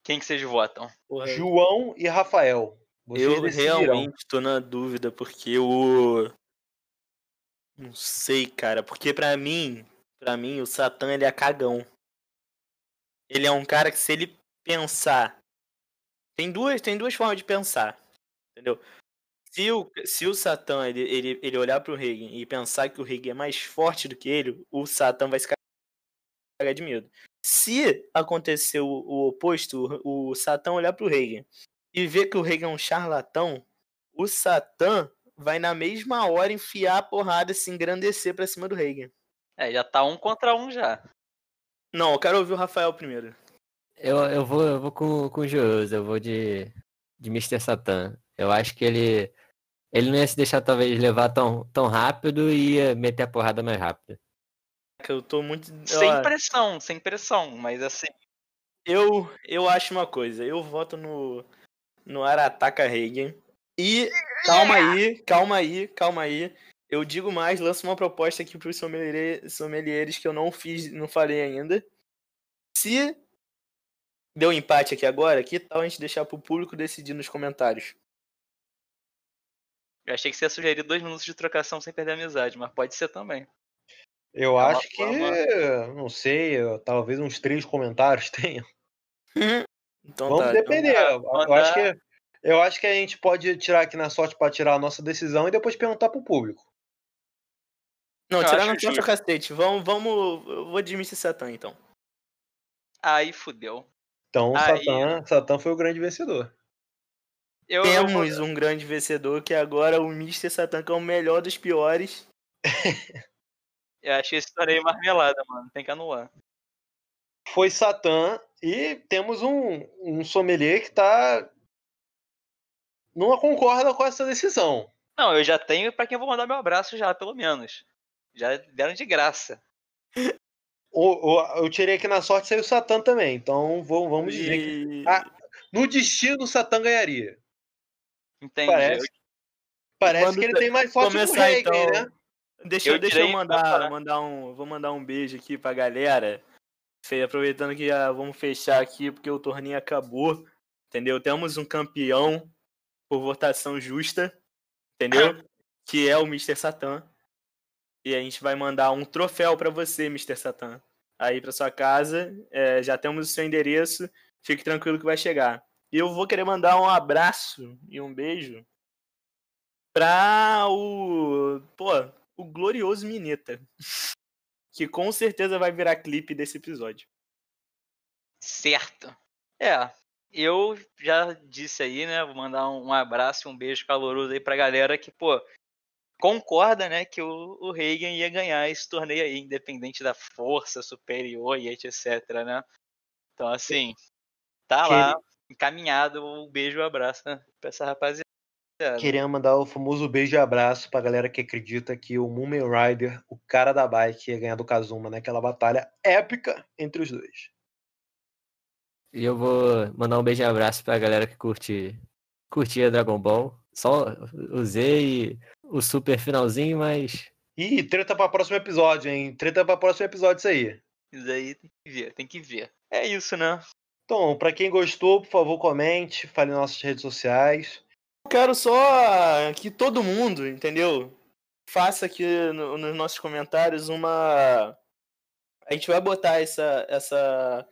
quem que vocês votam? João e Rafael. Vocês eu decidirão. realmente tô na dúvida, porque o. Não sei, cara. Porque pra mim, pra mim, o Satã ele é cagão. Ele é um cara que se ele pensar. Tem duas, tem duas formas de pensar. Entendeu? Se o, se o Satã ele, ele, ele olhar pro Reagan e pensar que o Reagan é mais forte do que ele, o Satã vai se cagar de medo. Se acontecer o, o oposto, o, o Satã olhar pro Reagan e ver que o Reagan é um charlatão, o Satã vai na mesma hora enfiar a porrada e se engrandecer pra cima do Reagan. É, já tá um contra um já. Não, eu quero ouvir o Rafael primeiro. Eu, eu vou, eu vou com, com o Josi, eu vou de, de Mr. Satan. Eu acho que ele, ele não ia se deixar talvez levar tão, tão rápido e ia meter a porrada mais rápido. Eu tô muito. Sem pressão, sem pressão, mas assim, eu, eu acho uma coisa, eu voto no, no Arataka Reagan. E calma aí, calma aí, calma aí. Eu digo mais, lanço uma proposta aqui pros sommelier- sommeliers que eu não fiz, não falei ainda. Se deu empate aqui agora, que tal a gente deixar pro público decidir nos comentários? eu achei que você ia sugerir dois minutos de trocação sem perder a amizade, mas pode ser também. Eu É acho que, forma- não sei, talvez uns três comentários tenha. Então Vamos tá. depender. tá, eu, mandar- acho que, eu acho que a gente pode tirar aqui na sorte para tirar a nossa decisão e depois perguntar pro público. Não, Eu tirar na sorte o cacete. Vamos, vamos. Eu vou de Mr. Satan então. Aí fudeu. Então, o Aí- Satã, Satã foi o grande vencedor. Eu, eu Temos um grande vencedor que agora o Mr. Satan, que é o melhor dos piores. eu achei esse história aí marmelada, mano. Tem que anular. Foi Satã e temos um, um sommelier que tá. Não concorda com essa decisão. Não, eu já tenho pra quem eu vou mandar meu abraço já, pelo menos. Já deram de graça. O, o- eu tirei aqui na sorte saiu o Satã também. Então vou- vamos dizer que. E... Ah, no destino, o Satã ganharia. Entendi. Parece. Parece Quando que ele tem mais sorte que o Reagan, então. né? Deixa, Eu deixa eu mandar, mandar um. Vou mandar um beijo aqui pra galera. Aproveitando que já vamos fechar aqui, porque o torneio acabou. Entendeu? Temos um campeão por votação justa. Entendeu? que é o Mr. Satan. E a gente vai mandar um troféu pra você, Mr. Satan. Aí pra sua casa. É, já temos o seu endereço. Fique tranquilo que vai chegar. E eu vou querer mandar um abraço e um beijo pra o. Pô, o glorioso Mineta. Que com certeza vai virar clipe desse episódio. Certo. É, eu já disse aí, né? Vou mandar um, um abraço e um beijo caloroso aí pra galera que, pô, concorda, né, que o, o Reagan ia ganhar esse torneio aí, independente da força superior e etc, né? Então, assim, tá lá, encaminhado o beijo e o abraço né, pra essa rapaziada. Queria mandar o famoso beijo e abraço pra galera que acredita que o Moomin Rider, o cara da bike, ia ganhar do Kazuma naquela batalha épica entre os dois. E eu vou mandar um beijo e abraço pra galera que curte curtia Dragon Ball. Só usei o super finalzinho, mas Ih, treta pra próximo episódio, hein? Treta pra próximo episódio isso aí. Isso aí tem que ver, tem que ver. É isso, né? Então, pra quem gostou, por favor, comente, fale nas nossas redes sociais. Eu quero só que todo mundo, entendeu? Faça aqui no- nos nossos comentários uma. A gente vai botar essa, essa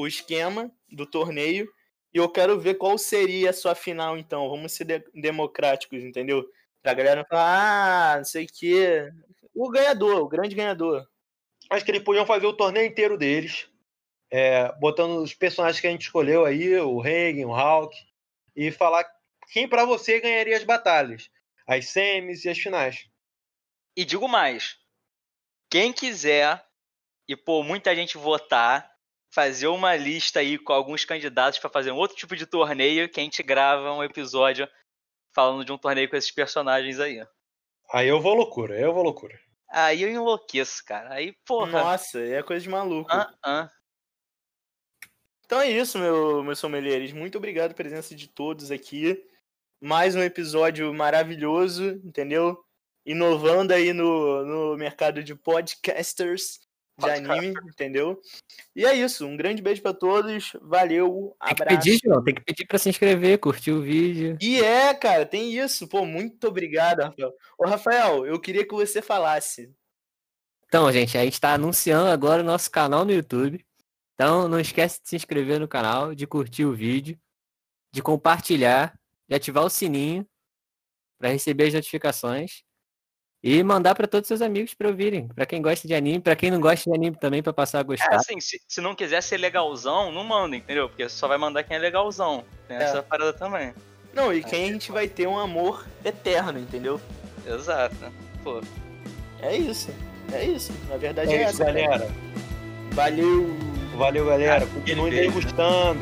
o esquema do torneio e eu quero ver qual seria a sua final, então. Vamos ser de- democráticos, entendeu? Pra galera falar, ah, não sei o quê. O ganhador, o grande ganhador. Acho que eles podiam fazer o torneio inteiro deles, é, botando os personagens que a gente escolheu aí, o Reagan, o Hulk, e falar quem pra você ganharia as batalhas, as semis e as finais. E digo mais: quem quiser, e pô, muita gente votar, fazer uma lista aí com alguns candidatos pra fazer um outro tipo de torneio, que a gente grava um episódio falando de um torneio com esses personagens aí. Aí eu vou loucura, aí eu vou loucura. Aí eu enlouqueço, cara. Aí, porra. Nossa, é coisa de maluco. ah, ah. Então é isso, meu, meus sommeliers. Muito obrigado pela presença de todos aqui. Mais um episódio maravilhoso, entendeu? Inovando aí no, no mercado de podcasters de anime, entendeu? E é isso. Um grande beijo pra todos. Valeu. tem que Abraço. pedir, João, tem que pedir pra se inscrever, curtir o vídeo. E é, cara, tem isso. Pô, muito obrigado, Rafael. Ô, Rafael, eu queria que você falasse. Então, gente, a gente tá anunciando agora o nosso canal no YouTube. Então, não esquece de se inscrever no canal, de curtir o vídeo, de compartilhar, de ativar o sininho para receber as notificações e mandar para todos os seus amigos para ouvirem. Para quem gosta de anime, para quem não gosta de anime também para passar a É, gostar. assim, se, se não quiser ser legalzão, não manda, entendeu? Porque só vai mandar quem é legalzão. Tem É. essa parada também. Não, e quem a gente vai ter um amor eterno, entendeu? Exato. Pô, É isso. É isso. Na verdade é, É isso, essa. cara. galera. Valeu. Valeu, galera. Continuem degustando.